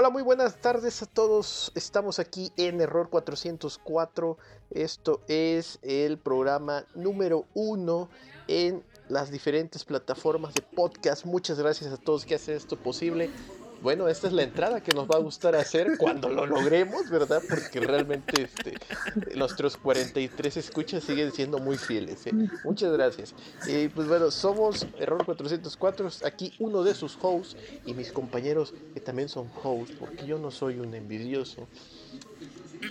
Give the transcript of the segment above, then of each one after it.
Hola, muy buenas tardes a todos. Estamos aquí en Error 404. Esto es el programa número uno en las diferentes plataformas de podcast. Muchas gracias a todos que hacen esto posible. Bueno, esta es la entrada que nos va a gustar hacer cuando lo logremos, ¿verdad? Porque realmente este, nuestros 43 escuchas siguen siendo muy fieles. ¿eh? Muchas gracias. Y pues bueno, somos Error 404, aquí uno de sus hosts y mis compañeros que también son hosts, porque yo no soy un envidioso.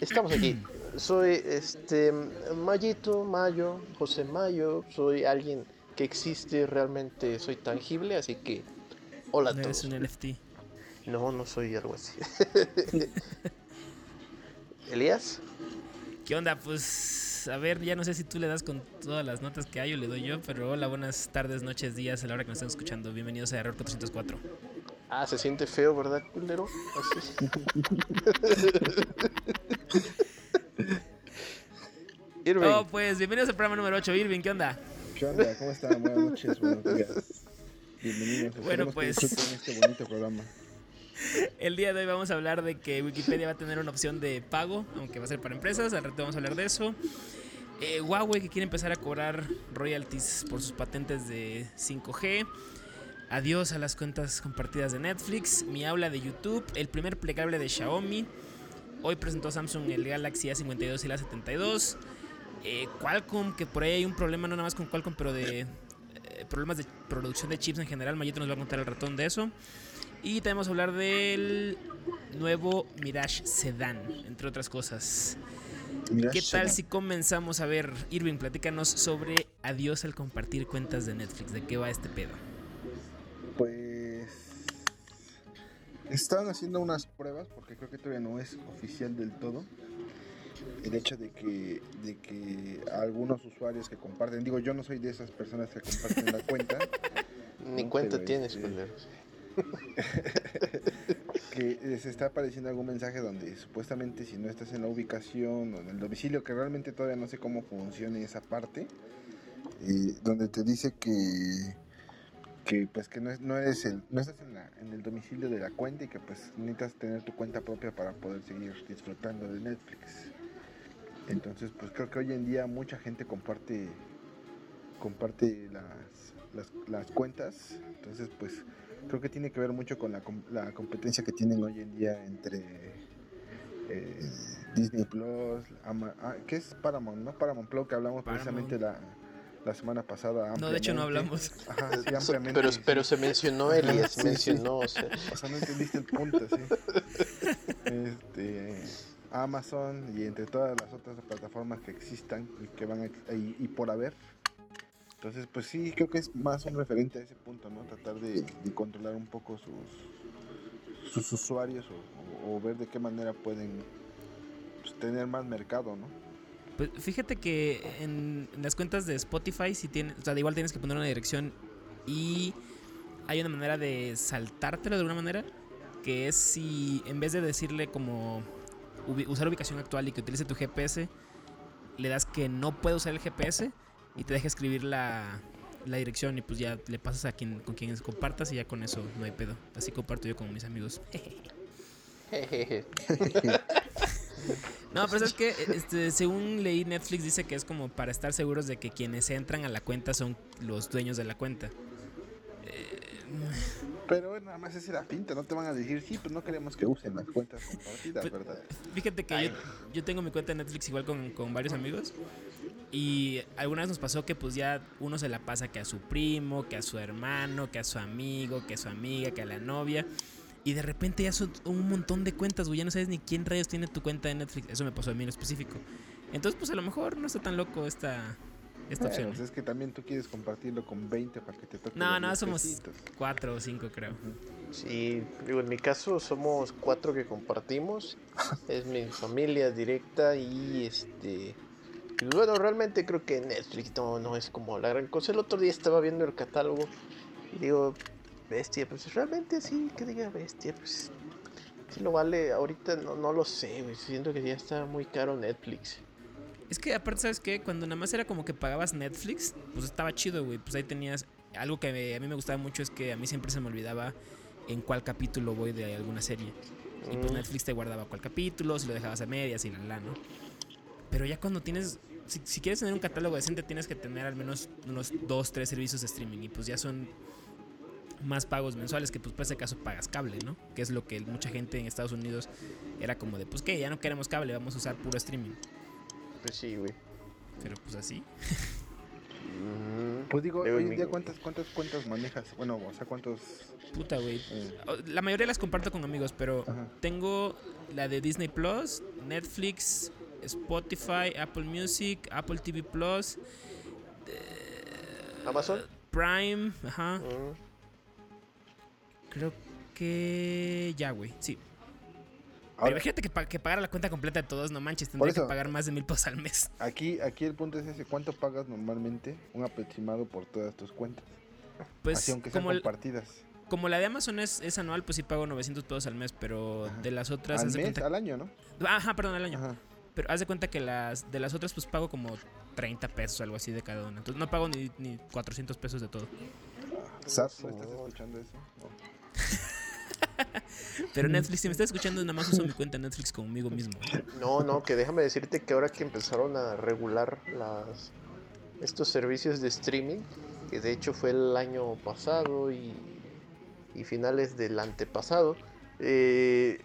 Estamos aquí. Soy este Mayito, Mayo, José Mayo, soy alguien que existe realmente, soy tangible, así que hola a todos. eres un NFT. No, no soy algo así. Elías, ¿Qué onda? Pues a ver, ya no sé si tú le das con todas las notas que hay o le doy yo, pero hola, buenas tardes, noches, días a la hora que nos estén escuchando. Bienvenidos a Error 404. ah, se siente feo, ¿verdad, culero? Así. Irving, Oh, pues bienvenidos al programa número 8. Irving, ¿qué onda? ¿Qué onda? ¿Cómo están? Buenas noches, buenos días. Bienvenidos. Bueno, Esperemos pues. este bonito programa. El día de hoy vamos a hablar de que Wikipedia va a tener una opción de pago, aunque va a ser para empresas. Al rato vamos a hablar de eso. Eh, Huawei que quiere empezar a cobrar royalties por sus patentes de 5G. Adiós a las cuentas compartidas de Netflix. Mi aula de YouTube. El primer plegable de Xiaomi. Hoy presentó Samsung el Galaxy A52 y el A72. Eh, Qualcomm, que por ahí hay un problema, no nada más con Qualcomm, pero de eh, problemas de producción de chips en general. Mayito nos va a contar el ratón de eso. Y también vamos a hablar del nuevo Mirage Sedan, entre otras cosas. Mira, ¿Qué tal si comenzamos a ver, Irving, platícanos sobre adiós al compartir cuentas de Netflix? ¿De qué va este pedo? Pues. Estaban haciendo unas pruebas, porque creo que todavía no es oficial del todo. El hecho de que, de que algunos usuarios que comparten, digo, yo no soy de esas personas que comparten la cuenta, ni no, cuenta tienes, este-. que les está apareciendo algún mensaje donde supuestamente si no estás en la ubicación o en el domicilio, que realmente todavía no sé cómo funciona esa parte, eh, donde te dice que que pues que no, es- no eres el, no estás en, la- el domicilio de la cuenta y que pues necesitas tener tu cuenta propia para poder seguir disfrutando de Netflix. Entonces pues creo que hoy en día mucha gente comparte comparte las, las, las cuentas. Entonces pues creo que tiene que ver mucho con la, com- la competencia que tienen hoy en día entre eh, Disney Plus, Ama- ah, ¿qué es Paramount? ¿No? Paramount Plus que hablamos precisamente la, la semana pasada. No, de hecho no hablamos. Ajá, sí, ampliamente. pero, pero se mencionó, Elías, Sí, sí. mencionó, o sea, O sea, no entendiste el punto, sí. Este, Amazon y entre todas las otras plataformas que existan y que van a- y, y por haber. Entonces, pues sí, creo que es más un referente a ese punto, ¿no? Tratar de, controlar un poco sus, sus usuarios o, ver de qué manera pueden pues, tener más mercado, ¿no? Pues fíjate que en, las cuentas de Spotify si tiene, o sea, igual tienes que poner una dirección y hay una manera de saltártelo de alguna manera, que es si en vez de decirle como usar ubicación actual y que utilice tu GPS, le das que no puede usar el GPS y te deja escribir la, la dirección y pues ya le pasas a quien con quien compartas y ya con eso no hay pedo. Así comparto yo con mis amigos. jejeje. No, pero sabes que este, según leí Netflix dice que es como para estar seguros de que quienes entran a la cuenta son los dueños de la cuenta. Eh, Pero bueno, nada más es la pinta, no te van a decir, sí, pues no queremos que usen las cuentas compartidas, ¿verdad? fíjate que yo, yo tengo mi cuenta de Netflix igual con, con varios amigos y alguna vez nos pasó que pues ya uno se la pasa que a su primo, que a su hermano, que a su amigo, que a su amiga, que a la novia. Y de repente ya son un montón de cuentas, güey. Ya no sabes ni quién rayos tiene tu cuenta de Netflix. Eso me pasó a mí en específico. Entonces, pues a lo mejor no está tan loco esta, esta Bueno, opción. pues es que también tú quieres compartirlo con 20 para que te toque. No, no, somos pesitos. cuatro o cinco, creo. Sí, digo, en mi caso somos cuatro que compartimos. Es mi familia directa y este. Y bueno, realmente creo que Netflix no, no es como la gran cosa. El otro día estaba viendo el catálogo y digo, bestia, pues realmente sí, que diga bestia, pues. Si lo vale, ahorita no, no lo sé, güey. Siento que ya está muy caro Netflix. Es que aparte, ¿sabes qué? Cuando nada más era como que pagabas Netflix, pues estaba chido, güey. Pues ahí tenías... Algo que me- a mí me gustaba mucho es que a mí siempre se me olvidaba en cuál capítulo voy de alguna serie. Y pues Mm. Netflix te guardaba cuál capítulo, si lo dejabas a medias y la la, ¿no? Pero ya cuando tienes. Si, si quieres tener un catálogo decente, tienes que tener al menos unos dos, tres servicios de streaming. Y pues ya son más pagos mensuales que pues por ese caso pagas cable, ¿no? Que es lo que mucha gente en Estados Unidos era como de, pues que ya no queremos cable, vamos a usar puro streaming. Pues sí, güey. Pero pues así. Pues digo, hoy en día, ¿cuántas, ¿cuántas cuentas manejas? Bueno, o sea, ¿cuántos...? Puta, güey. eh, La mayoría las comparto con amigos, pero Ajá. tengo la de Disney Plus, Netflix, Spotify, Apple Music, Apple TV Plus, Amazon. Prime, ajá. Mm. Creo que ya, güey. Sí. Pero imagínate que, pa- que pagara la cuenta completa de todos, no manches, tendría que pagar más de mil pesos al mes. aquí, aquí el punto es ese, ¿cuánto pagas normalmente un aproximado por todas tus cuentas? Pues Así, aunque sean como, el- compartidas. como la de Amazon es, es anual, pues sí pago 900 pesos al mes, pero Ajá. de las otras... Al mes, cuenta- al año, ¿no? Ajá, perdón, al año. Ajá. Pero haz de cuenta que las de las otras pues pago como 30 pesos, algo así de cada una. Entonces no pago ni, ni 400 pesos de todo. Zap, ¿no estás escuchando eso? No. Pero Netflix, si me estás escuchando, nada más uso mi cuenta Netflix conmigo mismo. No, no, que déjame decirte que ahora que empezaron a regular las estos servicios de streaming, que de hecho fue el año pasado y, y finales del antepasado, eh,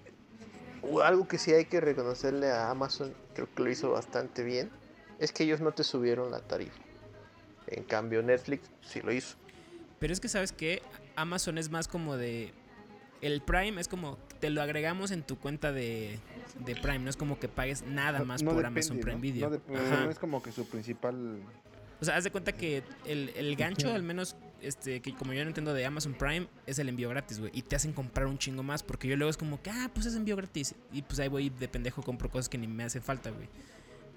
algo que sí hay que reconocerle a Amazon, creo que lo hizo bastante bien, es que ellos no te subieron la tarifa. En cambio Netflix sí lo hizo. Pero es que sabes que Amazon es más como de el Prime es como te lo agregamos en tu cuenta de, de Prime, no es como que pagues nada más no por depende, Amazon ¿no? Prime Video. No, dep- o sea, Ajá. no es como que su principal... O sea, haz de cuenta que el, el gancho, al menos, este, que como yo no entiendo de Amazon Prime, es el envío gratis, güey. Y te hacen comprar un chingo más. Porque yo luego es como que, ah, pues es envío gratis. Y pues ahí voy de pendejo, compro cosas que ni me hace falta, güey.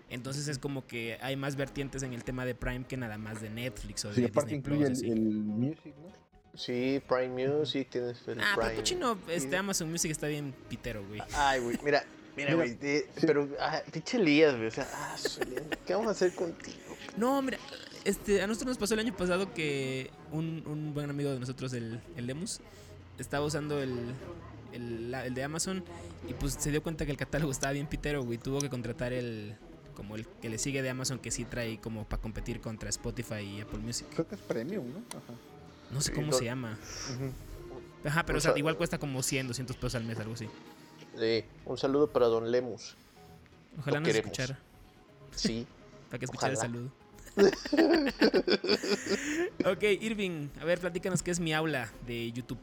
Entonces es como que hay más vertientes en el tema de Prime que nada más de Netflix o de Sí, aparte Disney incluye Plus, el, el music, ¿no? Sí, Prime Music, tienes el Ah, pero Prime. cochino, este. Amazon Music está bien pitero, güey. Ay, güey, mira, mira, güey, pero, ah, pinche Elías, güey, o sea, ah, ¿qué vamos a hacer contigo? No, mira, este, a nosotros nos pasó el año pasado que un, un buen amigo de nosotros, el, el Lemus, estaba usando el, el, de Amazon y pues se dio cuenta que el catálogo estaba bien pitero, güey. Tuvo que contratar el como el que le sigue de Amazon que sí trae como para competir contra Spotify y Apple Music. Creo que es premium, ¿no? Ajá. No sé cómo se llama. Ujú. Ajá, pero O o sea, sea, igual cuesta como 100, 200 pesos al mes, algo así. Sí, un saludo para Don Lemus. Ojalá Lo nos queremos. escuchara, Sí, para que escuchara el saludo. ok, Irving, a ver, platícanos qué es mi aula de YouTube.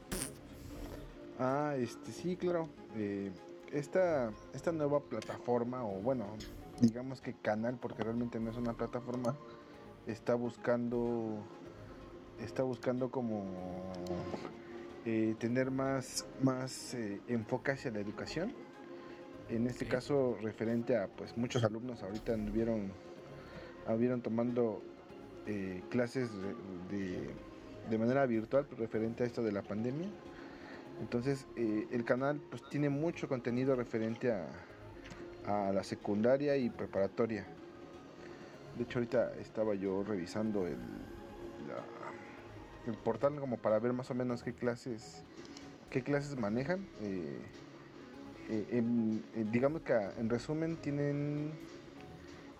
Ah, este, sí, claro. Eh, esta, esta nueva plataforma, o bueno, digamos que canal, porque realmente no es una plataforma, está buscando, está buscando como eh, tener más, más eh, enfoque hacia la educación. En este caso, referente a, pues, muchos alumnos ahorita anduvieron, anduvieron tomando eh, clases de, de- manera virtual, referente a esto de la pandemia. Entonces, eh, el canal pues tiene mucho contenido referente a, a la secundaria y preparatoria. De hecho, ahorita estaba yo revisando el, el portal como para ver más o menos qué clases, qué clases manejan. Eh, eh, digamos que en resumen tienen,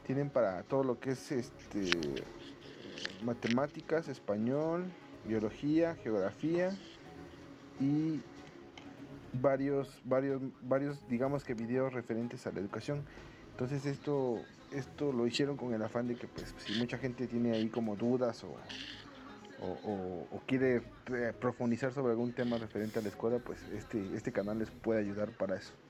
tienen para todo lo que es este, matemáticas, español, biología, geografía y varios, varios, varios, digamos que videos referentes a la educación. Entonces esto, esto lo hicieron con el afán de que pues si mucha gente tiene ahí como dudas o, o, o- quiere eh, profundizar sobre algún tema referente a la escuela, pues este, este canal les puede ayudar para eso.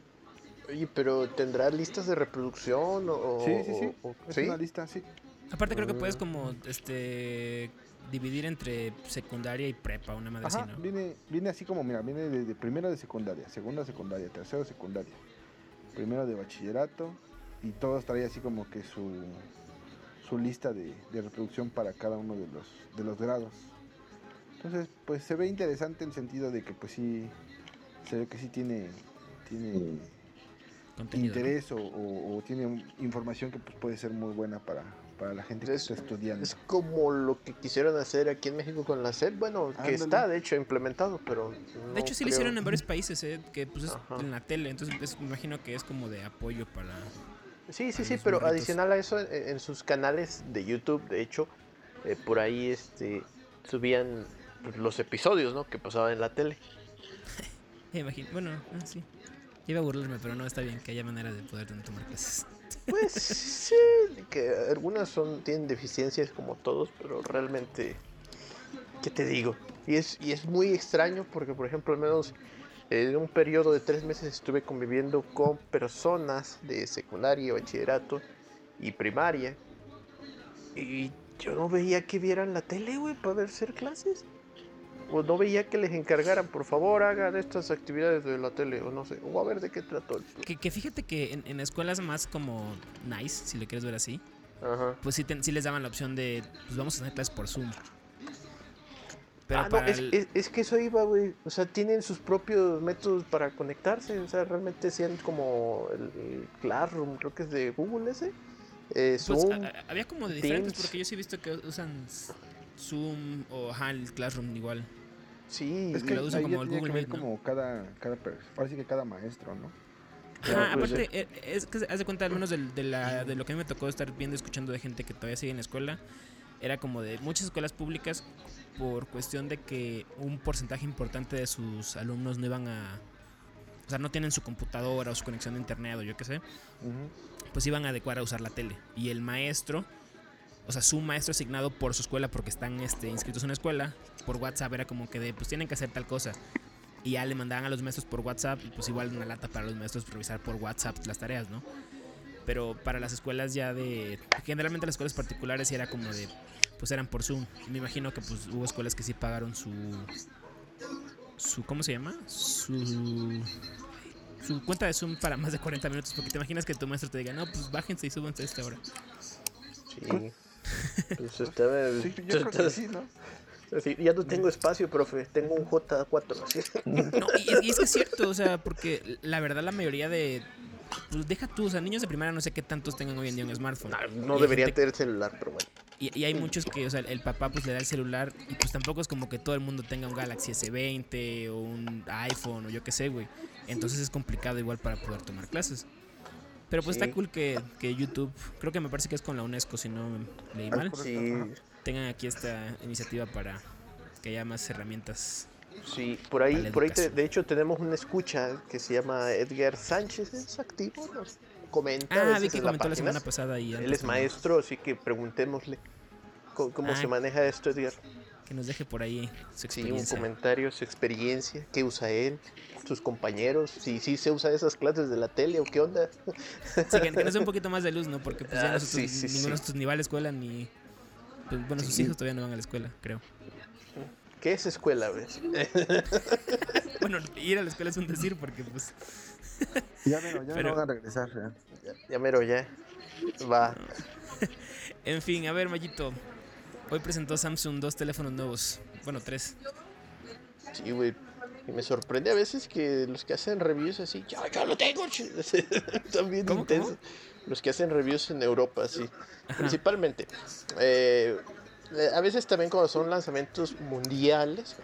Oye, pero ¿tendrá listas de reproducción o...? Sí, sí, sí. o- o- Es ¿sí? una lista, sí. Aparte creo que puedes Ah. como este dividir entre secundaria y prepa, una madre así, Ajá, ¿no? viene, viene así como, mira, viene de, de primero de secundaria, segunda secundaria, tercero secundaria, primero de bachillerato y todos trae así como que su, su lista de, de reproducción para cada uno de los, de los grados. Entonces, pues se ve interesante en el sentido de que pues sí, se ve que sí tiene, tiene Interés o, o- o tiene información que pues, puede ser muy buena para, para la gente que está estudiando. Es como lo que quisieron hacer aquí en México con la SED, bueno, que Ándale. está de hecho implementado, pero... De hecho, sí lo hicieron en varios países, ¿eh? Que pues es Ajá. en la tele. Entonces, es- me imagino que es como de apoyo para. Sí, sí, sí, pero morritos. adicional a eso, en, en sus canales de YouTube, de hecho, eh, por ahí este, subían pues, los episodios, ¿no? Que pasaban en la tele. Me imagino. Bueno, ah, sí. Iba a burlarme, pero no, está bien que haya manera de poder tomar clases. Pues sí, que algunas son tienen deficiencias como todos, pero realmente, ¿qué te digo? Y es, y es muy extraño porque, por ejemplo, al menos en un periodo de tres meses estuve conviviendo con personas de secundaria, bachillerato y primaria. Y yo no veía que vieran la tele, güey, para ver hacer clases. O no veía que les encargaran, por favor, hagan estas actividades de la tele, o no sé, o a ver de qué trató. Que, que fíjate que en, en escuelas más como nice, si lo quieres ver así, Ajá. pues sí, les daban la opción de, pues vamos a hacer clases por Zoom. Pero Ah, no, para es, el- es- es que eso iba, güey. O sea, tienen sus propios métodos para conectarse. O sea, realmente sean como el, Classroom, creo que es de Google ese. Eh, pues, Zoom. a- había como de diferentes, Teams. porque yo sí he visto que usan Zoom o ajá, el Classroom igual. Sí, Es que lo usan ahí como el Google que ver Meet, ¿no? como cada, cada, sí que cada maestro, ¿no? Ajá, pues, aparte, eh, es que haz de cuenta, al menos de, la, de lo que a mí me tocó estar viendo, escuchando de gente que todavía sigue en la escuela, era como de muchas escuelas públicas por cuestión de que un porcentaje importante de sus alumnos no iban a... O sea, no tienen su computadora o su conexión de internet o yo qué sé, pues iban a adecuar a usar la tele. Y el maestro, o sea, su maestro asignado por su escuela porque están este, inscritos en una escuela, por WhatsApp era como que de, pues tienen que hacer tal cosa. Y ya le mandaban a los maestros por WhatsApp, y pues igual una lata para los maestros revisar por WhatsApp las tareas, ¿no? Pero para las escuelas ya de... Generalmente las escuelas particulares era como de... Pues eran por Zoom. Me imagino que pues hubo escuelas que sí pagaron su... su ¿Cómo se llama? Su... Su cuenta de Zoom para más de 40 minutos. Porque te imaginas que tu maestro te diga, no, pues bájense y súbanse a esta hora. sí. Pues estaba. Sí, yo creo que sí, ¿no? así, ya no tengo espacio, profe. Tengo un J4. así. No, y, es- y es que es cierto, o sea, porque la verdad la mayoría de... Pues deja tú, o sea, niños de primaria no sé qué tantos tengan hoy en día un smartphone. No, no hay deberían gente- tener celular, pero bueno. Y, y hay muchos que, o sea, el papá pues le da el celular y pues tampoco es como que todo el mundo tenga un Galaxy S20 o un iPhone o yo qué sé, güey. Entonces es complicado igual para poder tomar clases. Pero pues Sí. está cool que, que YouTube, creo que me parece que es con la UNESCO, si no me leí Ah, mal, Sí, tengan aquí esta iniciativa para que haya más herramientas. sí. Por ahí, la por ahí te- de hecho, tenemos una escucha que se llama Edgar Sánchez. Es activo, nos comenta. Ah, vi que en la comentó la página. semana pasada y Él es maestro, así que preguntémosle cómo, cómo Ah. se maneja esto, Edgar. Que nos deje por ahí su Sí, un experiencia. comentario, su experiencia, qué usa él, sus compañeros, si sí se usa esas clases de la tele o qué onda. Sí, que, que nos dé un poquito más de luz, ¿no? Porque pues ya Ah, nosotros, sí, sí, ninguno sí. de nosotros ni va a la escuela ni... pues, bueno, sus hijos todavía no van a la escuela, creo. ¿Qué es escuela, güey? Bueno, ir a la escuela es un decir porque pues... Ya me, ya me Pero- van a regresar. ya. Ya, ya mero, ya. Va. En fin, a ver, Mayito. Hoy presentó Samsung dos teléfonos nuevos. Bueno, tres. Sí, güey. Y me sorprende a veces que los que hacen reviews así, ya, ya lo tengo, ch-". Están bien ¿Cómo, intensos. Los que hacen reviews en Europa, sí. Ajá. Principalmente. Eh, a veces también cuando son lanzamientos mundiales,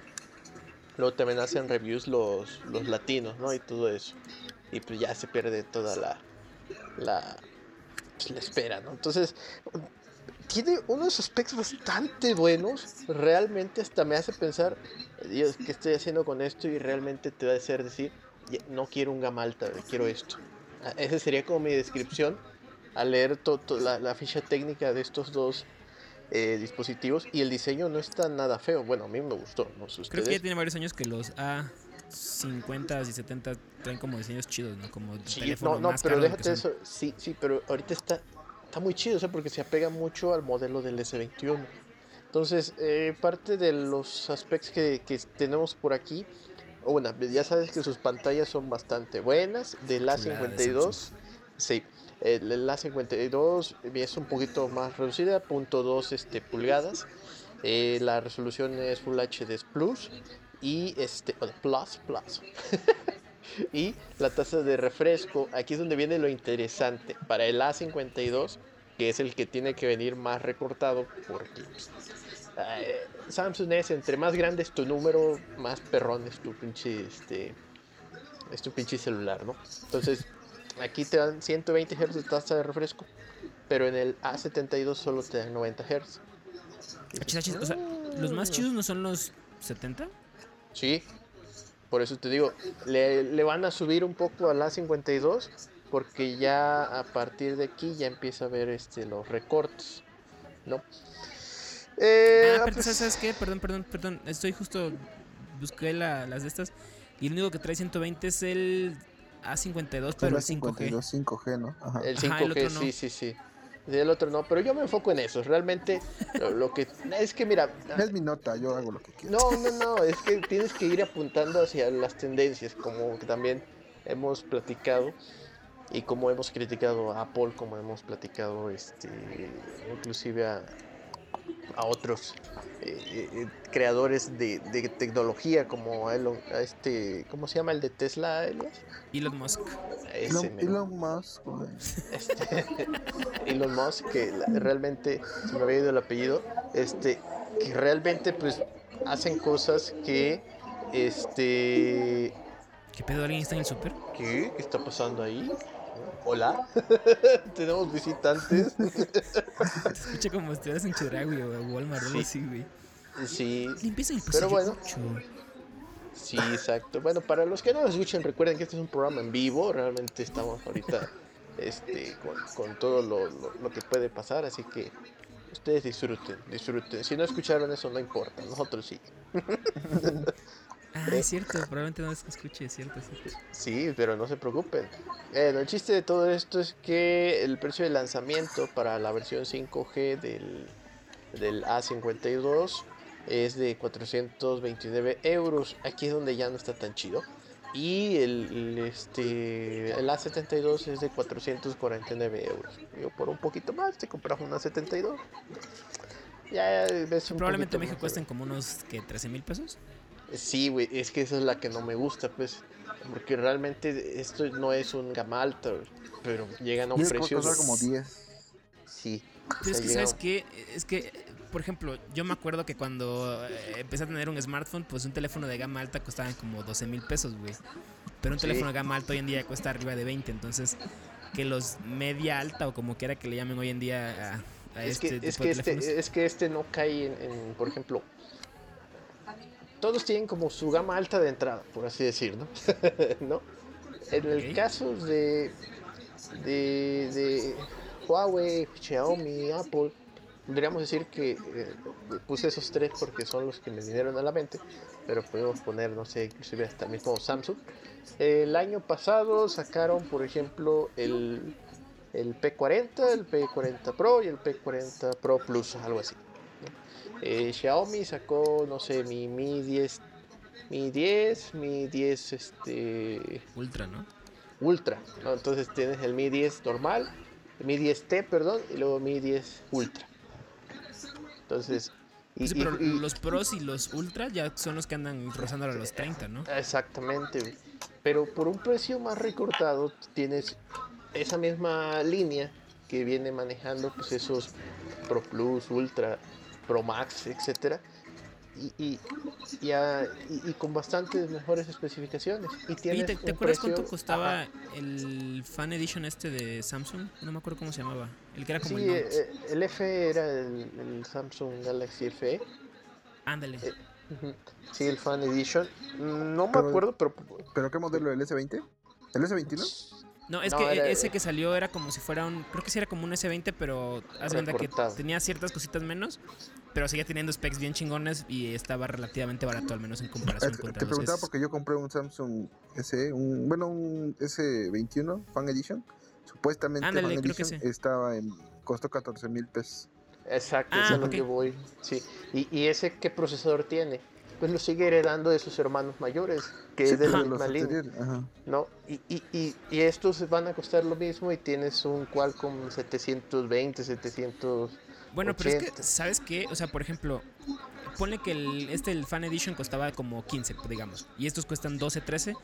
luego también hacen reviews los, los latinos, ¿no? Y todo eso. Y pues ya se pierde toda la, la, pues, la espera, ¿no? Entonces, tiene unos aspectos bastante buenos. Realmente hasta me hace pensar, Dios, ¿qué estoy haciendo con esto? Y realmente te va a hacer decir, "Ya, no quiero un gama alta, quiero esto. Ah, Esa sería como mi descripción al leer to- to- la, la ficha técnica de estos dos eh, dispositivos. Y el diseño no está nada feo. Bueno, a mí me gustó, no sé Creo que ya tiene varios años que los A50 y 70 traen como diseños chidos, ¿no? Como Sí, no, no, pero de déjate eso. Sí, sí, pero ahorita está, está muy chido, o sea, porque se apega mucho al modelo del S21. Entonces, eh, parte de los aspectos que, que tenemos por aquí, una, ya sabes que sus pantallas son bastante buenas. De A52, sí, el, el A52 es un poquito más reducida, .2 este, pulgadas. Eh, la resolución es Full HD Plus y este, bueno, Plus, Plus. y la tasa de refresco, aquí es donde viene lo interesante. Para el A52 que es el que tiene que venir más recortado porque eh, Samsung es entre más grande es tu número, más perrón es tu pinche este es tu pinche celular, ¿no? Entonces, aquí te dan 120 Hz de tasa de refresco, pero en el A72 solo te dan 90 Hz. Achis, achis, o sea, ¿los más chidos no son los 70? Sí, por eso te digo, le, le van a subir un poco al A52 porque ya a partir de aquí ya empieza a ver este, los recortes, ¿no? Eh, ah, pero pues, ¿sabes qué? Perdón, perdón, perdón. Estoy justo. Busqué la- las de estas. Y el único que trae 120 es el A52, pero el 5G. 52, 5G, ¿no? Ajá. El Ajá, 5G, el otro no. sí, sí, sí. Y el otro no, pero yo me enfoco en eso. Realmente, lo, lo que. Es que mira. Es mi nota, yo hago lo que quiero. No, no, no. Es que tienes que ir apuntando hacia las tendencias, como que también hemos platicado. Y como hemos criticado a Apple, como hemos platicado, este, inclusive a, a otros eh, eh, creadores de, de tecnología, como a Elon, a este, ¿cómo se llama el de Tesla, Elias? Elon Musk. Elon. Elon Musk, este, Elon Musk, que la- realmente se me había ido el apellido, este, que realmente pues hacen cosas que, este, ¿Qué pedo? ¿Alguien está en el súper? ¿qué? ¿Qué está pasando ahí? Hola, tenemos visitantes. Escucha como si estuvieras en Chedraui o Walmart Sí. así, güey. Sí, Limpieza el Pero bueno. ocho. sí, exacto. Bueno, para los que no nos escuchan, recuerden que este es un programa en vivo. Realmente estamos ahorita este, con, con todo lo, lo- lo que puede pasar, así que ustedes disfruten, disfruten. Si no escucharon eso, no importa, nosotros sí. Ah, Eh. es cierto, probablemente no se escuche, es cierto, es cierto. Sí, pero no se preocupen. Eh, el chiste de todo esto es que el precio de lanzamiento para la versión 5G del, del A52 es de 429 euros. Aquí es donde ya no está tan chido. Y el, el, este, el A72 es de 449 euros. Yo por un poquito más te compras una 72. Ya ves un Probablemente en México cuesten como unos, ¿qué? ¿13 mil pesos? Sí, güey, es que esa es la que no me gusta, pues. Porque realmente esto no es un gama alta, pero llegan a un que precio. costar de- como 10. Sí. Pero es que, ¿sabes qué? Es que, por ejemplo, yo me acuerdo que cuando eh, empecé a tener un smartphone, pues un teléfono de gama alta costaba como 12 mil pesos, güey. Pero un Sí. teléfono de gama alta hoy en día cuesta arriba de 20, entonces que los media alta o como quiera que le llamen hoy en día a, a Es este que, es, tipo que de este, teléfonos. es que este no cae en, en, por ejemplo, todos tienen como su gama alta de entrada, por así decir, ¿no? ¿No? En el caso de, de, de Huawei, Xiaomi, Apple, podríamos decir que eh, puse esos tres porque son los que me vinieron a la mente, pero podemos poner, no sé, inclusive hasta el mismo Samsung. El año pasado sacaron, por ejemplo, el, el P40, el P40 Pro y el P40 Pro Plus, algo así. Eh, Xiaomi sacó, no sé, mi Mi 10, Mi 10, Mi 10 este, Ultra, ¿no? Ultra. ¿no? Entonces tienes el Mi 10 normal, el Mi 10T, perdón, y luego Mi 10 Ultra. Entonces, y- Sí, pero y- los Pros y los Ultra ya son los que andan rozando a los 30, ¿no? Exactamente, pero por un precio más recortado tienes esa misma línea que viene manejando pues esos Pro Plus, Ultra, Pro Max, etcétera, y, y, y, a- y- y con bastantes mejores especificaciones. Y tienes ¿te, te acuerdas precio- cuánto costaba Ajá. el Fan Edition este de Samsung? No me acuerdo cómo se llamaba. El que era como Sí, el Note. eh, el F era el, el Samsung Galaxy FE. Ándale. eh. Sí, el Fan Edition. No me Pero- acuerdo, pero ¿Pero qué modelo? ¿El S20? ¿El S21? No, es No, que era- ese que salió era como si fuera un. Creo que sí era como un S20, pero haz de cuenta que tenía ciertas cositas menos. Pero seguía teniendo specs bien chingones y estaba relativamente barato, al menos en Eh, comparación Te contra los preguntaba S. porque yo compré un Samsung S, un, bueno, un S21 Fan Edition. Supuestamente Ándale, Fan creo que Edition sí. estaba en, costó 14 mil pesos. Exacto, Ah, eso es lo que voy. Sí. ¿Y, y ese qué procesador tiene? Pues lo sigue heredando de sus hermanos mayores, que Sí, es de la de los misma línea. ¿no? Y, y, y, y estos van a costar lo mismo y tienes un Qualcomm 720, 700... Bueno, pero es 80. que, ¿sabes qué? O sea, por ejemplo, ponle que el, este, el Fan Edition costaba como 15, digamos. Y estos cuestan 12, 13.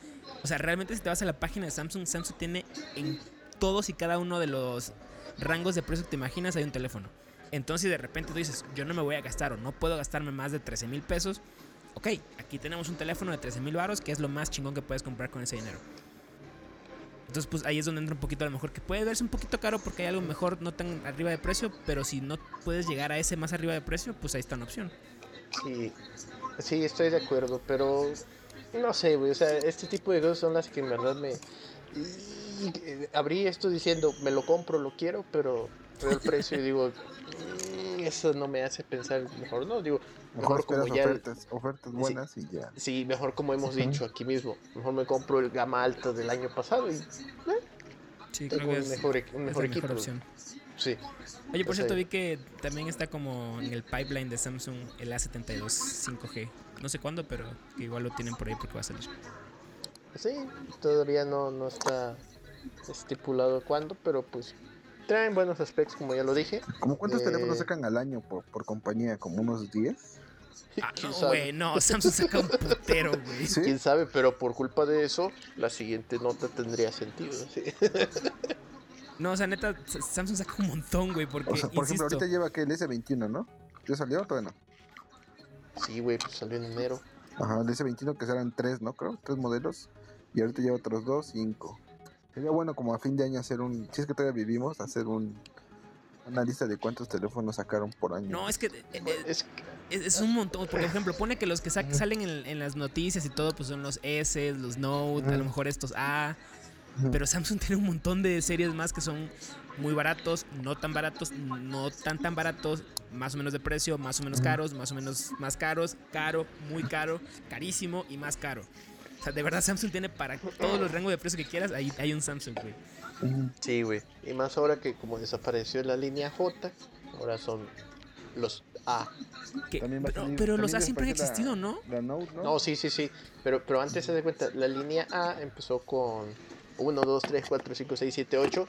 O sea, realmente si te vas a la página de Samsung, Samsung tiene en todos y cada uno de los rangos de precio que te imaginas hay un teléfono. Entonces de repente tú dices, yo no me voy a gastar o no puedo gastarme más de 13 mil pesos. Ok, aquí tenemos un teléfono de 13 mil baros que es lo más chingón que puedes comprar con ese dinero. Entonces, pues ahí es donde entra un poquito a lo mejor, que puede verse un poquito caro porque hay algo mejor, no tan arriba de precio, pero si no puedes llegar a ese más arriba de precio, pues ahí está una opción. Sí, sí, estoy de acuerdo, pero no sé, güey, o sea, este tipo de cosas son las que en verdad me... eh, abrí esto diciendo, me lo compro, lo quiero, pero veo el precio y digo, "Mm, eso no me hace pensar mejor, no, digo, Mejor mejor como ya... ofertas, ofertas buenas y ya. Sí, mejor como hemos Ujú. dicho aquí mismo, mejor me compro el gama alta del año pasado y Sí, creo tengo que un es, mejor, un es mejor la equipo. mejor opción. Sí, Oye, por cierto, vi que también está como en el pipeline de Samsung el A72 5G. No sé cuándo, pero que igual lo tienen por ahí porque va a salir. sí, todavía no, no está estipulado cuándo, pero pues traen buenos aspectos, como ya lo dije. ¿Cómo cuántos Eh, teléfonos sacan al año por, por compañía? ¿Como unos 10? Ah, ¿Quién no, güey, no, Samsung saca un putero, güey. ¿Sí? Quién sabe, pero por culpa de eso, la siguiente nota tendría sentido. ¿sí? No, o sea, neta, Samsung saca un montón, güey, porque, O sea, por insisto, ejemplo, ahorita lleva que el S21, ¿no? ¿Ya salió o todavía no? Sí, güey, pues salió en enero. Ajá, el S21 que serán tres, ¿no? Creo, tres modelos. Y ahorita lleva otros dos, cinco. Sería bueno como a fin de año hacer un, si es que todavía vivimos, hacer un una lista de cuántos teléfonos sacaron por año. no, es que eh, eh, Es es, es un montón. Porque, por ejemplo, pone que los que sa- salen en, en las noticias y todo, pues son los S, los Note, a lo mejor estos A. Pero Samsung tiene un montón de series más que son muy baratos, no tan baratos, no tan tan baratos, más o menos de precio, más o menos caros, más o menos más caros, caro, muy caro, carísimo y más caro. O sea, de verdad Samsung tiene para todos los rangos de precio que quieras, ahí hay un Samsung, güey. Sí, güey. Y más ahora que como desapareció la línea J, ahora son los A. Que- pero salir- pero los A siempre han desaparece la- existido, ¿no? La Note, ¿no? No, sí, sí, sí. Pero, pero antes se de cuenta, la línea A empezó con 1, 2, 3, 4, 5, 6, 7, 8.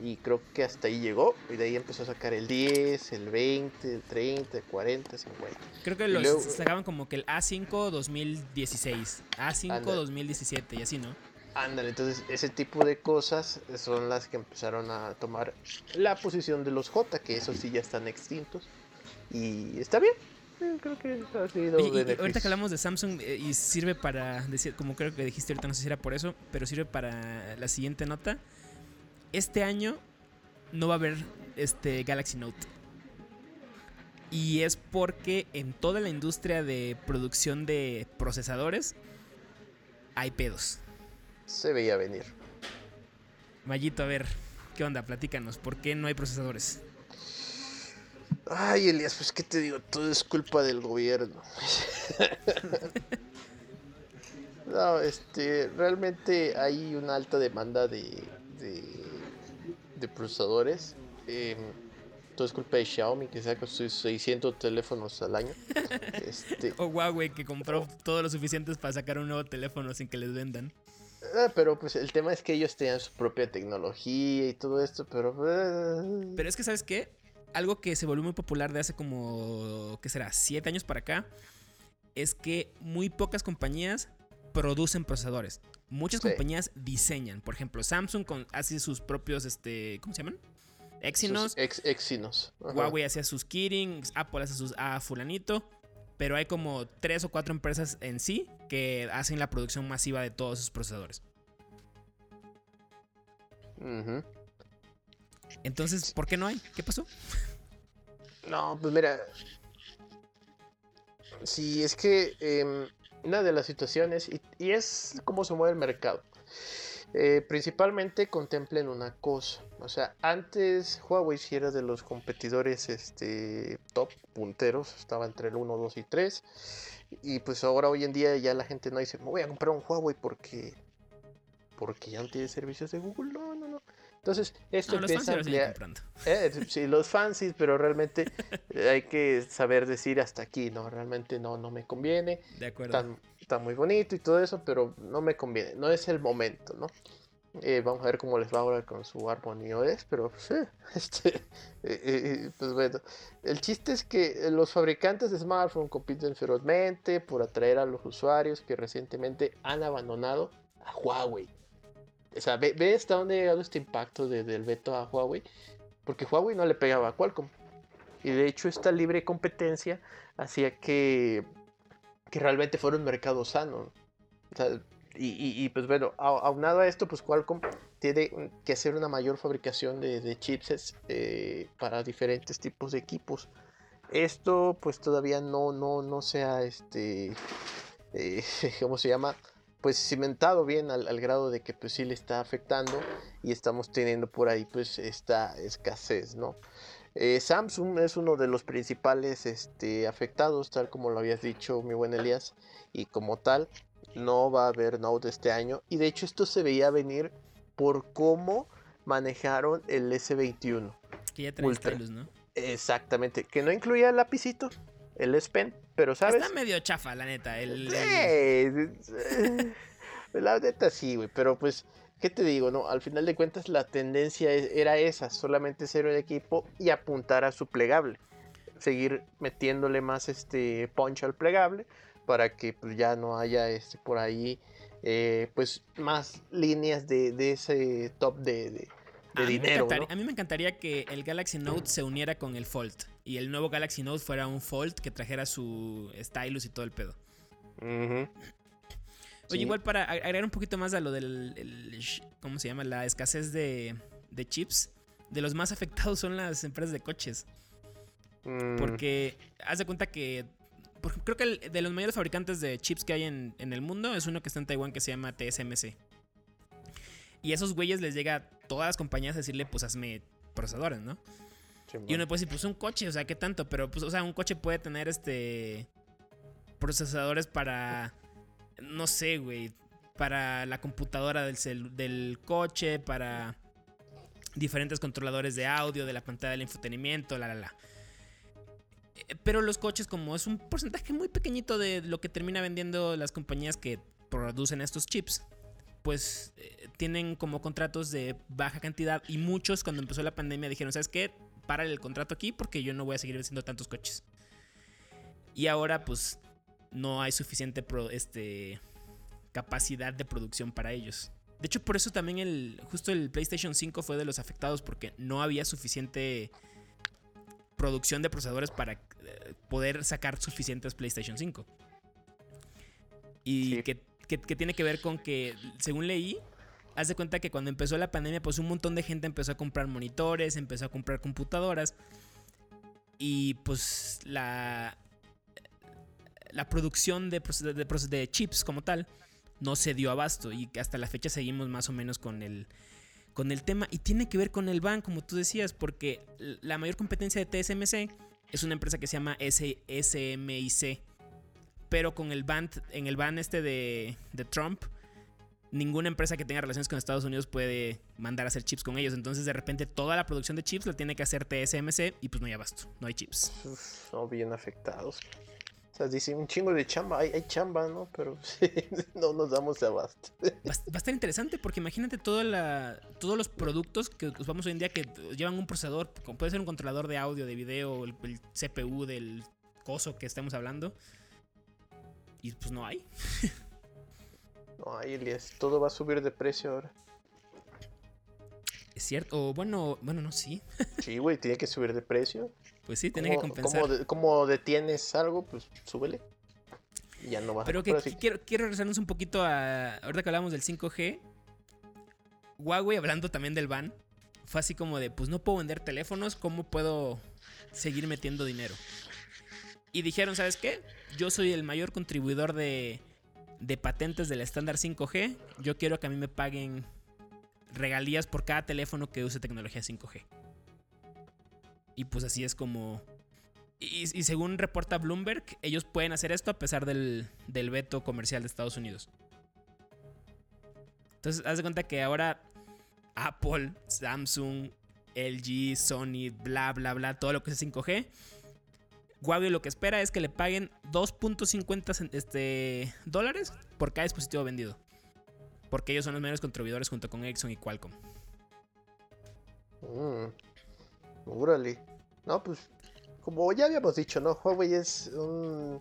Y creo que hasta ahí llegó. Y de ahí empezó a sacar el 10, el 20, el 30, el 40, 50. Creo que los luego- sacaban como que el A5 2016, A5 Ándale. 2017 y así, ¿no? Ándale, entonces ese tipo de cosas son las que empezaron a tomar la posición de los J, que esos sí ya están extintos. Y está bien. Creo que ha sido y- y ahorita que hablamos de Samsung eh, y sirve para decir, como creo que dijiste ahorita, no sé si era por eso, pero sirve para la siguiente nota. Este año no va a haber este Galaxy Note. Y es porque en toda la industria de producción de procesadores hay pedos. Se veía venir. Mayito, a ver, ¿qué onda? Platícanos, ¿por qué no hay procesadores? Ay, Elías, pues qué te digo, todo es culpa del gobierno. no, este, realmente hay una alta demanda de, de, de procesadores. em, todo es culpa de Xiaomi, que saca sus 600 teléfonos al año. Este, O Huawei que compró todo lo suficiente para sacar un nuevo teléfono sin que les vendan. ah, pero pues el tema es que ellos tenían su propia tecnología y todo esto, pero... eh, Pero es que, ¿sabes qué? Algo que se volvió muy popular de hace como, ¿qué será? Siete años para acá, es que muy pocas compañías producen procesadores. Muchas Sí. compañías diseñan. Por ejemplo, Samsung con, hace sus propios, este, ¿cómo se llaman? Exynos. sus ex, Exynos. Ajá. Huawei hacía sus Kirin, Apple hace sus A fulanito. Pero hay como tres o cuatro empresas en sí que hacen la producción masiva de todos esos procesadores. Entonces, ¿por qué no hay? ¿Qué pasó? No, pues mira. Sí, es que em, una de las situaciones, y, es cómo se mueve el mercado. eh, principalmente contemplen una cosa. O sea, antes Huawei sí era de los competidores este, top punteros, estaba entre el 1, 2 y 3. Y pues ahora hoy en día ya la gente no dice, me voy a comprar un Huawei porque porque ya no tiene servicios de Google. No, no, no. Entonces, esto No, empieza a ampliar. Eh, sí, los fancies, pero realmente hay que saber decir hasta aquí, ¿no? Realmente no, no me conviene. De acuerdo. Está, está muy bonito y todo eso, pero no me conviene. No es el momento, ¿no? Eh, vamos a ver cómo les va ahora con su Harmony OS, pero pues, eh, este, eh, pues bueno. El chiste es que los fabricantes de smartphone compiten ferozmente por atraer a los usuarios que recientemente han abandonado a Huawei. O sea, ve, hasta dónde ha llegado este impacto de- del veto a Huawei. porque Huawei no le pegaba a Qualcomm. Y de hecho esta libre competencia hacía que, que realmente fuera un mercado sano. y, pues bueno, aunado a esto, pues Qualcomm tiene que hacer una mayor fabricación de, de chipsets eh, para diferentes tipos de equipos. Esto pues todavía no, no, no se este, eh, ¿cómo se llama? Pues cimentado bien al, al, grado de que pues sí le está afectando y estamos teniendo por ahí pues esta escasez, ¿no? Eh, Samsung es uno de los principales este, afectados, tal como lo habías dicho, mi buen Elías, y como tal, no va a haber Note este año. Y de hecho, esto se veía venir por cómo manejaron el S21. Que ya trae stylus, ¿no? Exactamente, que no incluía el lapicito, el S Pen, pero sabes. Está medio chafa, la neta. El, La neta sí, güey, pero pues ¿qué te digo? No, al final de cuentas la tendencia e, era esa, solamente ser un equipo y apuntar a su plegable, seguir metiéndole más este punch al plegable para que pues, ya no haya este por ahí eh, pues más líneas de, ese top de, dinero. A mí me encantaría que el Galaxy Note se uniera con el Fold y el nuevo Galaxy Note fuera un Fold que trajera su stylus y todo el pedo. Oye, igual para agregar un poquito más a lo del. ¿Cómo se llama? La escasez de, chips. De los más afectados son las empresas de coches. Mm. Porque haz de cuenta que. creo que de los mayores fabricantes de chips que hay en, el mundo es uno que está en Taiwán que se llama TSMC. Y a esos güeyes les llega a todas las compañías a decirle, pues hazme procesadores, ¿no? Y uno puede decir, pues un coche, o sea, ¿qué tanto? Pero, pues, o sea, un coche puede tener este. procesadores para no sé, güey, para la computadora del, del coche, para diferentes controladores de audio, de la pantalla del entretenimiento, la, la, la. Eh, pero los coches, como es un porcentaje muy pequeñito de lo que termina vendiendo las compañías que producen estos chips, pues eh, tienen como contratos de baja cantidad y muchos cuando empezó la pandemia dijeron, ¿sabes qué? Para el contrato aquí porque yo no voy a seguir vendiendo tantos coches. Y ahora pues no hay suficiente este, capacidad de producción para ellos. De hecho, por eso también el, justo el PlayStation 5 fue de los afectados porque no había suficiente producción de procesadores para eh, poder sacar suficientes PlayStation 5. Y que, tiene que ver con que, según leí, haz de cuenta que cuando empezó la pandemia, pues un montón de gente empezó a comprar monitores, empezó a comprar computadoras. Y pues la, la producción de, de, chips como tal no se dio abasto. Y hasta la fecha seguimos más o menos con el, con el tema. Y tiene que ver con el ban, como tú decías, porque la mayor competencia de TSMC es una empresa que se llama SMIC, pero con el ban, en el ban este de, de Trump, ninguna empresa que tenga relaciones con Estados Unidos puede mandar a hacer chips con ellos. Entonces, de repente, toda la producción de chips la tiene que hacer TSMC y pues no hay abasto, no hay chips. no, bien afectados. O sea, dice un chingo de chamba, hay, chamba, ¿no? Pero no nos damos de abasto. Va, a estar interesante porque imagínate todos los productos que usamos hoy en día que llevan un procesador, como puede ser un controlador de audio, de video, el, CPU del coso que estamos hablando. Y pues no hay. no Elias. Todo va a subir de precio ahora. Es cierto, o bueno, bueno, no, sí. sí, güey, tiene que subir de precio. Pues sí, tiene que compensar. Como, detienes algo, pues súbele. Y ya no va Pero que, quiero, quiero regresarnos un poquito a. Ahorita que hablamos del 5G. Huawei, hablando también del ban, fue así como de: Pues no puedo vender teléfonos, ¿cómo puedo seguir metiendo dinero? Y dijeron: ¿Sabes qué? Yo soy el mayor contribuidor de, de patentes del estándar 5G. Yo quiero que a mí me paguen regalías por cada teléfono que use tecnología 5G. Y pues así es como... Y, según reporta Bloomberg, ellos pueden hacer esto a pesar del, veto comercial de Estados Unidos. Entonces, haz de cuenta que ahora Apple, Samsung, LG, Sony, bla, bla, bla, todo lo que es 5G. Huawei lo que espera es que le paguen 2.50 este, dólares por cada dispositivo vendido. Porque ellos son los mayores contribuidores junto con Ericsson y Qualcomm. Mm. Órale. No, pues, como ya habíamos dicho, ¿no? Huawei es un,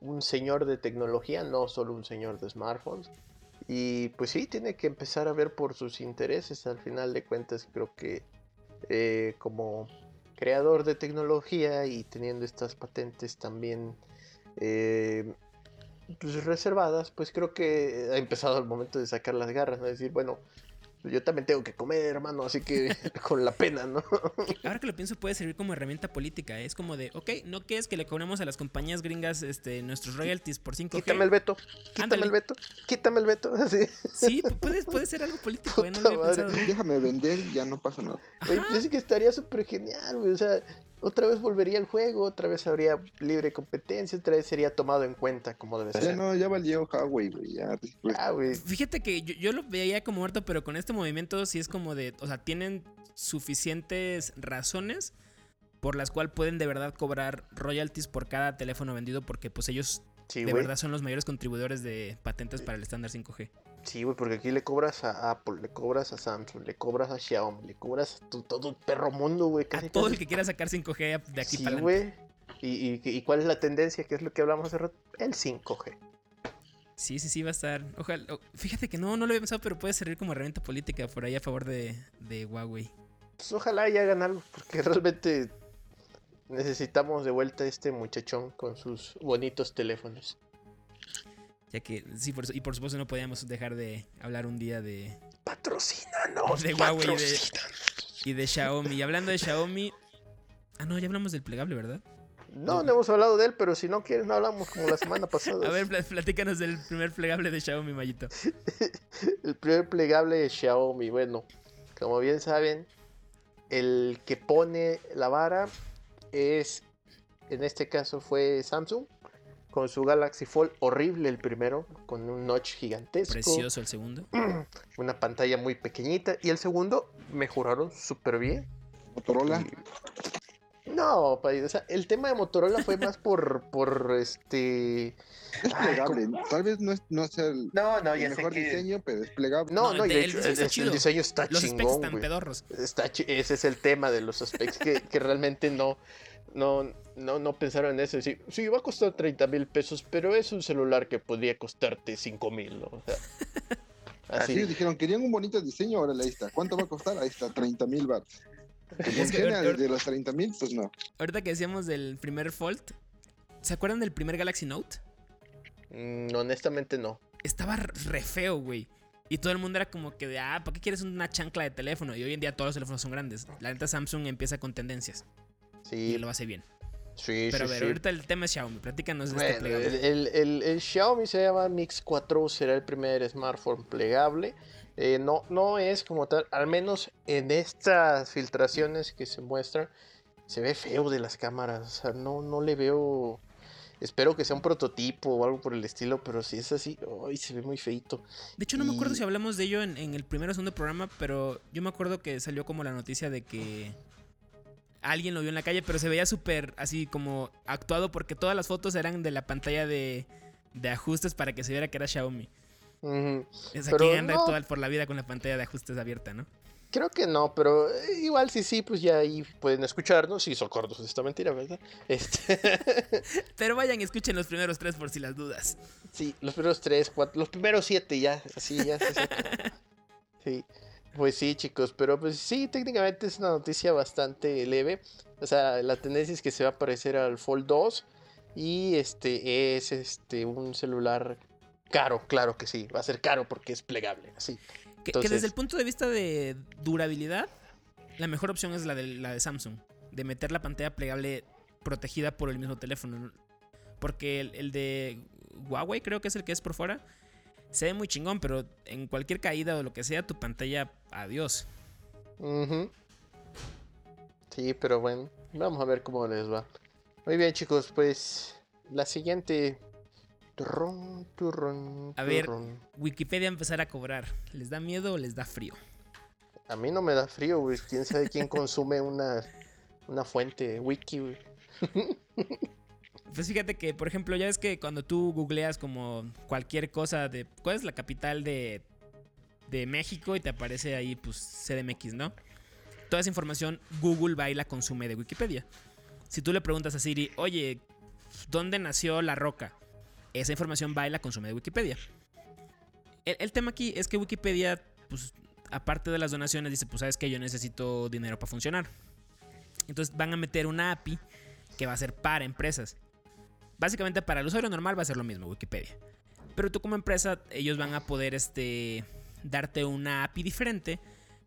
un señor de tecnología, no solo un señor de smartphones. Y pues sí, tiene que empezar a ver por sus intereses. Al final de cuentas, creo que eh, como creador de tecnología y teniendo estas patentes también eh, pues, reservadas, pues creo que ha empezado el momento de sacar las garras, ¿no? decir, bueno, yo también tengo que comer, hermano, así que con la pena, ¿no? Ahora que lo pienso, puede servir como herramienta política. ¿eh? Es como de, ok, no quieres que le cobremos a las compañías gringas este, nuestros royalties por 5G. Quítame el veto, quítame Ándale. el veto, quítame el veto, así. Sí, puede, puede ser algo político, ¿eh? No lo había. Déjame vender y ya no pasa nada. Güey, pues es que estaría súper genial, güey. O sea, otra vez volvería el juego, otra vez habría libre competencia, otra vez sería tomado en cuenta como debe Ya ser. no, ya valió Huawei, güey. Ya después. Ah, güey. Fíjate que yo, yo lo veía como muerto, pero con este movimiento sí es como de, o sea, tienen suficientes razones por las cuales pueden de verdad cobrar royalties por cada teléfono vendido porque pues ellos Sí, de verdad son los mayores contribuidores de patentes para el estándar 5G. Sí, güey, porque aquí le cobras a Apple, le cobras a Samsung, le cobras a Xiaomi, le cobras a tu- todo el perro mundo, güey. A todo el que quiera sacar 5G de aquí Sí, para güey. ¿Y, y, y cuál es la tendencia? ¿Qué es lo que hablamos hace rato? El 5G. Sí, sí, sí, va a estar. Ojalá. Fíjate que no, no lo había pensado, pero puede servir como herramienta política por ahí a favor de, de Huawei. Pues ojalá y hagan algo, porque realmente necesitamos de vuelta a este muchachón con sus bonitos teléfonos. Ya que, sí, por, y por supuesto no podíamos dejar de hablar un día de. Patrocínanos, De Huawei, patrocínanos. Y de Xiaomi. Y hablando de Xiaomi. Ah, no, ya hablamos del plegable, ¿verdad? No, no hemos hablado de él, pero si no quieres no hablamos como la semana pasada. A ver, pl- platícanos del primer plegable de Xiaomi, Mayito. El primer plegable de Xiaomi, bueno, como bien saben, el que pone la vara es, en este caso fue Samsung, con su Galaxy Fold horrible el primero, con un notch gigantesco, Precioso el segundo. una pantalla muy pequeñita, y el segundo mejoraron súper bien. Motorola. No, pa- o sea, el tema de Motorola fue más por, por este... Es Ay, plegable. Tal vez no, es, no sea el, No, no, el mejor diseño, pero es plegable. No, No, y el de el diseño el, está el chido. diseño está Los specs chingón, están güey. pedorros. Está ese es el tema de los aspectos que, que realmente no, no, no, no pensaron en eso. Sí, sí, va a costar 30 mil pesos, pero es un celular que podría costarte 5 mil, ¿no? O sea, Así así. dijeron, querían un bonito diseño, ahora ahí está. ¿Cuánto va a costar? Ahí está, 30 mil baht. Que Es que desde los 30 mil, pues no. Ahorita que decíamos del primer Fold. ¿Se acuerdan del primer Galaxy Note? Mm, honestamente no. Estaba re feo, güey. Y todo el mundo era como que de, ah, ¿para qué quieres una chancla de teléfono? Y hoy en día todos los teléfonos son grandes. La neta Samsung empieza con tendencias. Y Sí, lo hace bien. sí, Pero a ver, sí. ahorita el tema es Xiaomi. Platícanos de este Bueno, plegable. el, el- el- el Xiaomi se llama Mix 4, será el primer smartphone plegable. Eh, no, no es como tal, al menos en estas filtraciones que se muestran, se ve feo de las cámaras. O sea, no, no le veo. Espero que sea un prototipo o algo por el estilo, pero si es así, ay, se ve muy feito. De hecho, no me acuerdo y- si hablamos de ello en, en el primero o segundo programa, pero yo me acuerdo que salió como la noticia de que alguien lo vio en la calle, pero se veía súper así como actuado porque todas las fotos eran de la pantalla de, de ajustes para que se viera que era Xiaomi. Ujú. Es Pero aquí anda no. toda por la vida con la pantalla de ajustes abierta, ¿no? Creo que no, pero eh, igual si sí, pues ya ahí pueden escucharnos. Si son cortos, esta mentira, ¿verdad? Este. Pero vayan y escuchen los primeros tres por si las dudas. Sí, los primeros tres, cuatro, los primeros siete ya, así ya se saca. Sí, pues sí, chicos, pero pues sí, técnicamente es una noticia bastante leve. O sea, la tendencia es que se va a parecer al Fold 2 y este es este un celular caro, claro que sí, va a ser caro porque es plegable, así. Que, desde el punto de vista de durabilidad, la mejor opción es la de, la de Samsung. De meter la pantalla plegable protegida por el mismo teléfono. Porque el, el de Huawei creo que es el que es por fuera. Se ve muy chingón, pero en cualquier caída o lo que sea, tu pantalla, adiós. Sí, pero bueno, vamos a ver cómo les va. Muy bien, chicos, pues la siguiente. Turrón, turrón, A ver. Wikipedia empezar a cobrar. ¿Les da miedo o les da frío? A mí no me da frío, güey. ¿Quién sabe quién consume una, una fuente wiki, güey? Pues fíjate que, por ejemplo, ya ves que cuando tú googleas como cualquier cosa de cuál es la capital de, de México y te aparece ahí, pues CDMX, ¿no? Toda esa información Google va y la consume de Wikipedia. Si tú le preguntas a Siri, oye, ¿dónde nació la roca? Esa información va y la consume de Wikipedia. El, el tema aquí es que Wikipedia, pues, aparte de las donaciones, dice, pues sabes que yo necesito dinero para funcionar. Entonces van a meter una API que va a ser para empresas. Básicamente para el usuario normal va a ser lo mismo, Wikipedia. Pero tú como empresa, ellos van a poder este, darte una API diferente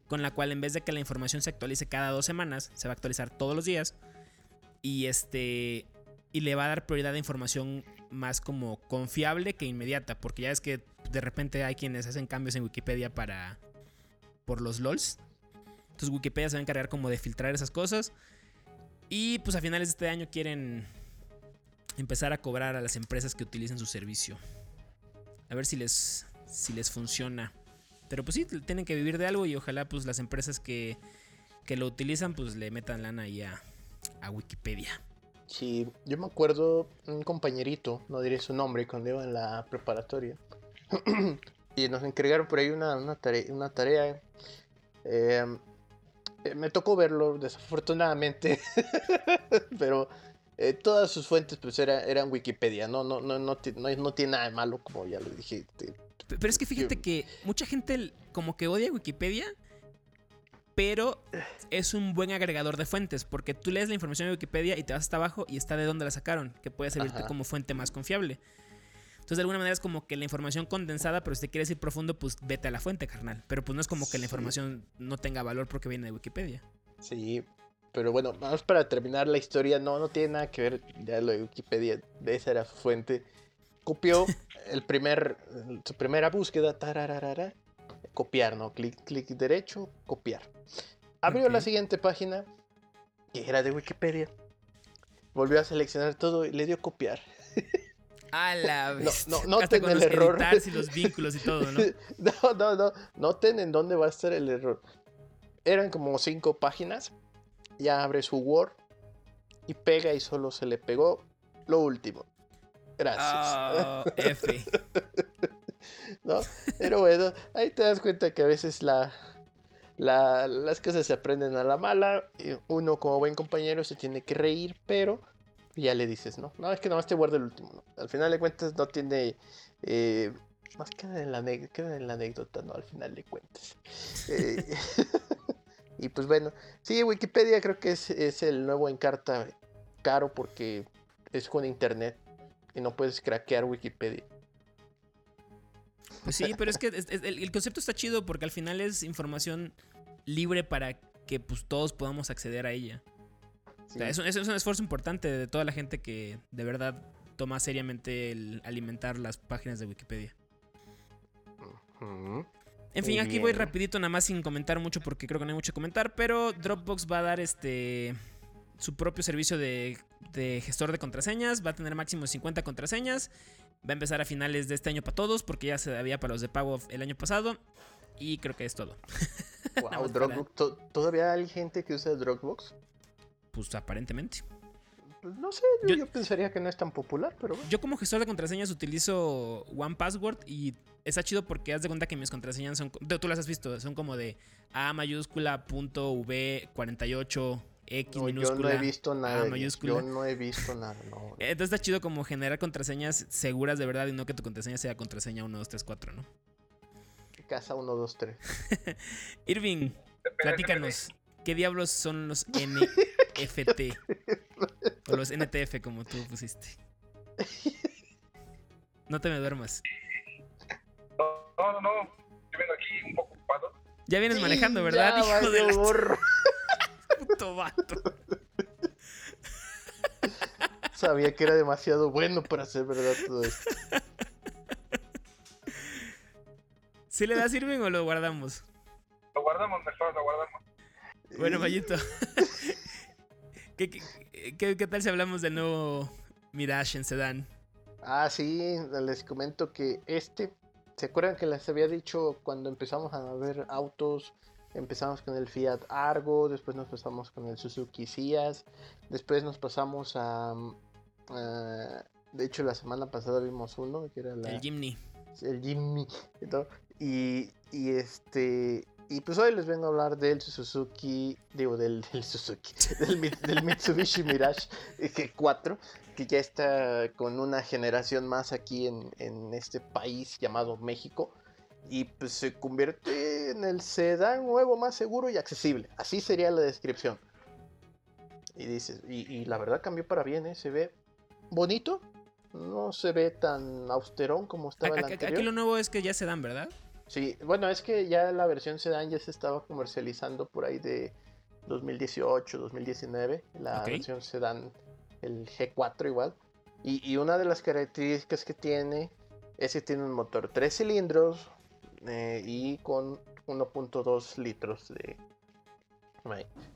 con la cual en vez de que la información se actualice cada dos semanas, se va a actualizar todos los días. Y este. Y le va a dar prioridad a información más como confiable que inmediata. Porque ya es que de repente hay quienes hacen cambios en Wikipedia para. por los LOLs. Entonces Wikipedia se va a encargar como de filtrar esas cosas. Y pues a finales de este año quieren empezar a cobrar a las empresas que utilicen su servicio. A ver si les, si les funciona. Pero pues sí, tienen que vivir de algo y ojalá pues las empresas que, que lo utilizan pues le metan lana ahí a, a Wikipedia. Sí, yo me acuerdo un compañerito, no diré su nombre, cuando iba en la preparatoria. y nos encargaron por ahí una, una tarea. Una tarea em, eh, me tocó verlo, desafortunadamente. pero eh, todas sus fuentes pues era, eran Wikipedia, no, no, no, no, no, no tiene nada de malo, como ya lo dije. Pero es que fíjate que mucha gente como que odia Wikipedia, pero es un buen agregador de fuentes, porque tú lees la información de Wikipedia y te vas hasta abajo y está de dónde la sacaron, que puede servirte como fuente más confiable. Entonces, de alguna manera es como que la información condensada, pero si te quieres ir profundo, pues vete a la fuente, carnal. Pero pues no es como que la información no tenga valor porque viene de Wikipedia. Sí, pero bueno, vamos para terminar la historia. No, no tiene nada que ver ya lo de Wikipedia. Esa era su fuente copió el primer, su primera búsqueda, tararara, copiar, ¿no? Clic, clic derecho, copiar. Abrió la siguiente página, que era de Wikipedia. Volvió a seleccionar todo y le dio copiar. A la vez. No, no, noten el error. Y los vínculos y todo, ¿no? no, no, no. Noten en dónde va a estar el error. Eran como cinco páginas. Ya abre su Word y pega y solo se le pegó lo último. Gracias. Oh, F. ¿No? Pero bueno, ahí te das cuenta que a veces la, las cosas se aprenden a la mala. Uno como buen compañero se tiene que reír, pero ya le dices, ¿no? No, es que nomás te guardo el último. Al final de cuentas no tiene... Eh, más queda en, la en la anécdota, ¿no? Al final de cuentas. Eh, y pues bueno, sí, Wikipedia creo que es, es el nuevo Encarta caro porque es con internet y no puedes craquear Wikipedia. Pues sí, pero es que el, concepto está chido porque al final es información libre para que pues, todos podamos acceder a ella. es, un, esfuerzo importante de toda la gente que de verdad toma seriamente el alimentar las páginas de Wikipedia. En fin, aquí voy rapidito nada más sin comentar mucho porque creo que no hay mucho que comentar, pero Dropbox va a dar este su propio servicio de, gestor de contraseñas. Va a tener máximo 50 contraseñas. Va a empezar a finales de este año para todos, porque ya se había para los de pago el año pasado. Y creo que es todo. Wow, ¿Todavía hay gente que usa Dropbox? Pues aparentemente. Pues no sé, yo, pensaría que no es tan popular, pero Yo como gestor de contraseñas utilizo One Password y está chido porque haz de cuenta que mis contraseñas son, tú las has visto, son como de A mayúscula punto V 48 X minúscula. Yo no he visto nada. Yo no he visto nada. Entonces está chido como generar contraseñas seguras de verdad y no que tu contraseña sea contraseña 1, 2, 3, 4, ¿no? Casa 1, 2, 3. Irving, platícanos. ¿Qué diablos son los NFT? o los NTF, como tú pusiste. No te me duermas. No, no, no. Yo vengo aquí un poco ocupado. Ya vienes manejando, ¿verdad? Hijo de la... Puto vato. Sabía que era demasiado bueno para ser verdad todo esto. ¿Si le da sirven o lo guardamos? Lo guardamos mejor, lo guardamos. Bueno, Mayito. ¿Qué, tal si hablamos del nuevo Mirage en Sedan? Ah, sí, les comento que este. ¿Se acuerdan que les había dicho cuando empezamos a ver autos Empezamos con el Fiat Argo, después nos pasamos con el Suzuki Cias, después nos pasamos a, de hecho la semana pasada vimos uno que era el Jimny. El Jimny y, y este y pues hoy les vengo a hablar del Suzuki, digo del, Suzuki, del, Mitsubishi Mirage G4, que ya está con una generación más aquí en, en este país llamado México y pues se convierte en el sedán nuevo más seguro y accesible. Así sería la descripción. Y dices, y, y la verdad cambió para bien, ¿eh? Se ve bonito. No se ve tan austerón como estaba el Aquí, anterior. aquí lo nuevo es que ya se dan, ¿verdad? Sí, bueno, es que ya la versión sedán ya se estaba comercializando por ahí de 2018, 2019. La Ok. versión sedán, el G4 igual. Y, y una de las características que tiene es que tiene un motor 3 cilindros eh, y con 1.2 litros de...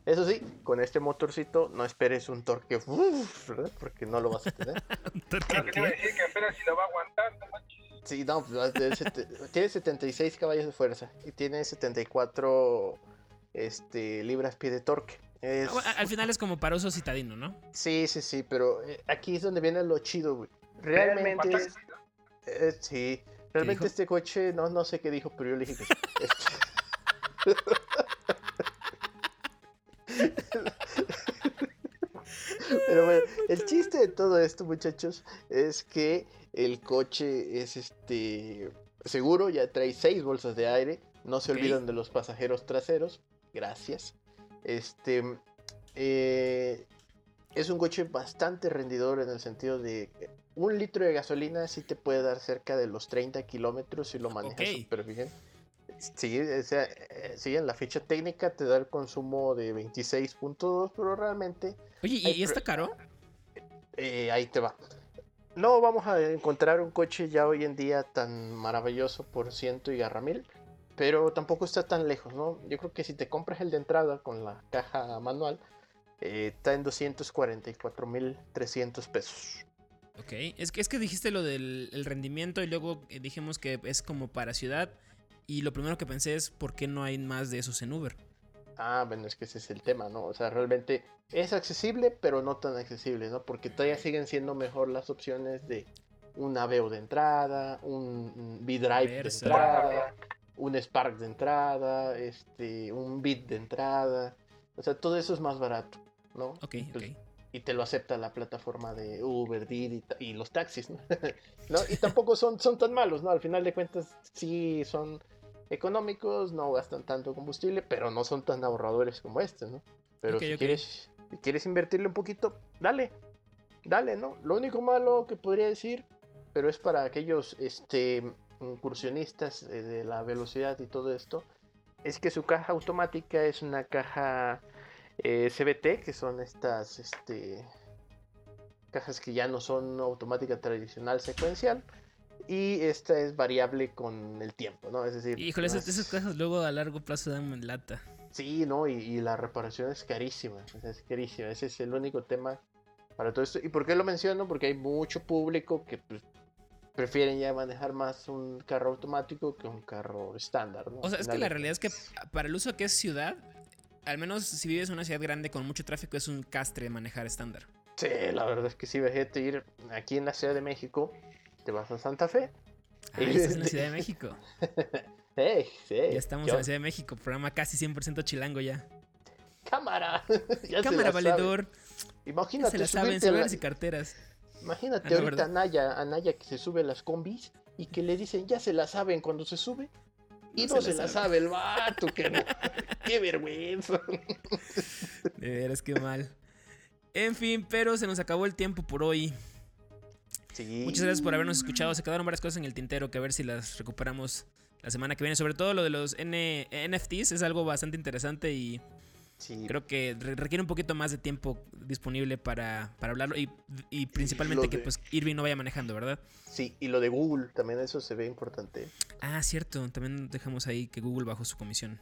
Eso sí, con este motorcito no esperes un torque, uf, ¿verdad? porque no lo vas a tener. Lo que te iba a decir que apenas si lo va a aguantar, no manches. Sí, no, pues, tiene 76 caballos de fuerza y tiene 74 este, libras pie de torque. Es- Ah, al final es como para uso citadino, ¿no? Sí, sí, sí, pero eh, aquí es donde viene lo chido, güey. Realmente, ¿Cuántas- eh, sí, realmente este coche, no, no sé qué dijo, pero yo le dije que sí. Este- Pero bueno, el chiste de todo esto, muchachos, es que el coche es este seguro, ya trae seis bolsas de aire, no se Ok. olvidan de los pasajeros traseros, gracias. Este eh, es un coche bastante rendidor en el sentido de un litro de gasolina sí te puede dar cerca de los 30 kilómetros si lo manejas Ok. súper bien. Sí, o sea, eh, sí, en la ficha técnica te da el consumo de 26.2, pero realmente Oye, ¿y, está caro? Eh, ahí te va. No vamos a encontrar un coche ya hoy en día tan maravilloso por ciento y garra mil, pero tampoco está tan lejos, ¿no? Yo creo que si te compras el de entrada con la caja manual, eh, está en 244 mil 300 pesos. Ok, es que, es que dijiste lo del el rendimiento y luego eh, dijimos que es como para ciudad. Y lo primero que pensé es, ¿por qué no hay más de esos en Uber? Ah, bueno, es que ese es el tema, ¿no? O sea, realmente es accesible, pero no tan accesible, ¿no? Porque todavía siguen siendo mejor las opciones de un Aveo de entrada, un, V-Drive de entrada, un Spark de entrada, este, un Bit de entrada. O sea, todo eso es más barato, ¿no? Ok, ok. Y te lo acepta la plataforma de Uber, Didi y, y los taxis, ¿no? ¿No? Y tampoco son, son tan malos, ¿no? Al final de cuentas, sí son económicos, no gastan tanto combustible, pero no son tan ahorradores como este, ¿no? Pero si. Quieres, si quieres invertirle un poquito, dale, dale, ¿no? Lo único malo que podría decir, pero es para aquellos este, incursionistas de la velocidad y todo esto, es que su caja automática es una caja eh, CBT, que son estas este, cajas que ya no son automática tradicional secuencial. Y esta es variable con el tiempo, ¿no? Es decir, Híjole, no esas, es- esas cosas luego a largo plazo dan lata. Sí, no, y, y la reparación es carísima, es carísima, ese es el único tema para todo esto. ¿Y por qué lo menciono? Porque hay mucho público que pues, prefieren ya manejar más un carro automático que un carro estándar, ¿no? O sea, es que la de realidad es que para el uso que es ciudad, al menos si vives en una ciudad grande con mucho tráfico, es un castre manejar estándar. Sí, la verdad es que sí, vejete ir aquí en la Ciudad de México, te vas a Santa Fe. Ah, estás en la Ciudad de México. ¡Ey! sí, Ya estamos yo- en la Ciudad de México, programa casi 100% chilango ya. ¡Cámara! Ya Cámara, valedor. Ya Imagínate se la saben, a la- celulares y carteras. Imagínate Ah, no, ahorita a Naya, a Naya que se sube a las combis y que le dicen ya se la saben cuando se sube. Y no, se, la sabe el vato, que no. Qué vergüenza. De veras, qué mal. En fin, pero se nos acabó el tiempo por hoy. Sí. Muchas gracias por habernos escuchado. Se quedaron varias cosas en el tintero que a ver si las recuperamos la semana que viene. Sobre todo lo de los N- NFTs es algo bastante interesante y Sí. creo que re- requiere un poquito más de tiempo disponible para, para hablarlo y, y principalmente que de- pues Irving no vaya manejando, ¿verdad? Sí, y lo de Google también eso se ve importante. Ah, cierto. También dejamos ahí que Google bajó su comisión.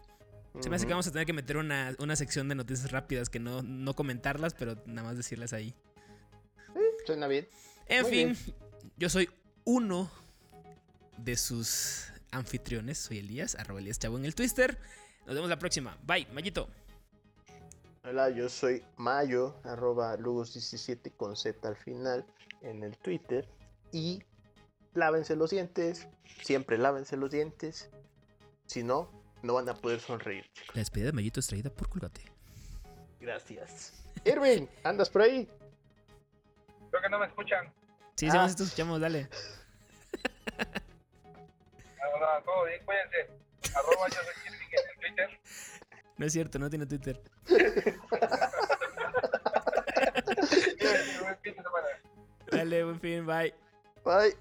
Se me hace que vamos a tener que meter una, una sección de noticias rápidas que no, no comentarlas, pero nada más decirlas ahí. Suena bien. En Muy fin, yo soy uno de sus anfitriones. Soy Elías, arroba Elías Chavo en el Twitter. Nos vemos la próxima. Bye, Mayito. Hola, yo soy Mayo, arroba Lugos17 con Z al final en el Twitter. Y lávense los dientes, siempre lávense los dientes. Si no, no van a poder sonreír. La despedida de Mayito es traída por Colgate. Gracias. Irving, ¿andas por ahí? Creo que no me escuchan. Sí, Ah. sí, te escuchamos, dale. Ah, no, todo bien, cuídense. Arroba yo soy Kirby Twitter. No es cierto, no tiene Twitter. Dale, buen fin, bye. Bye.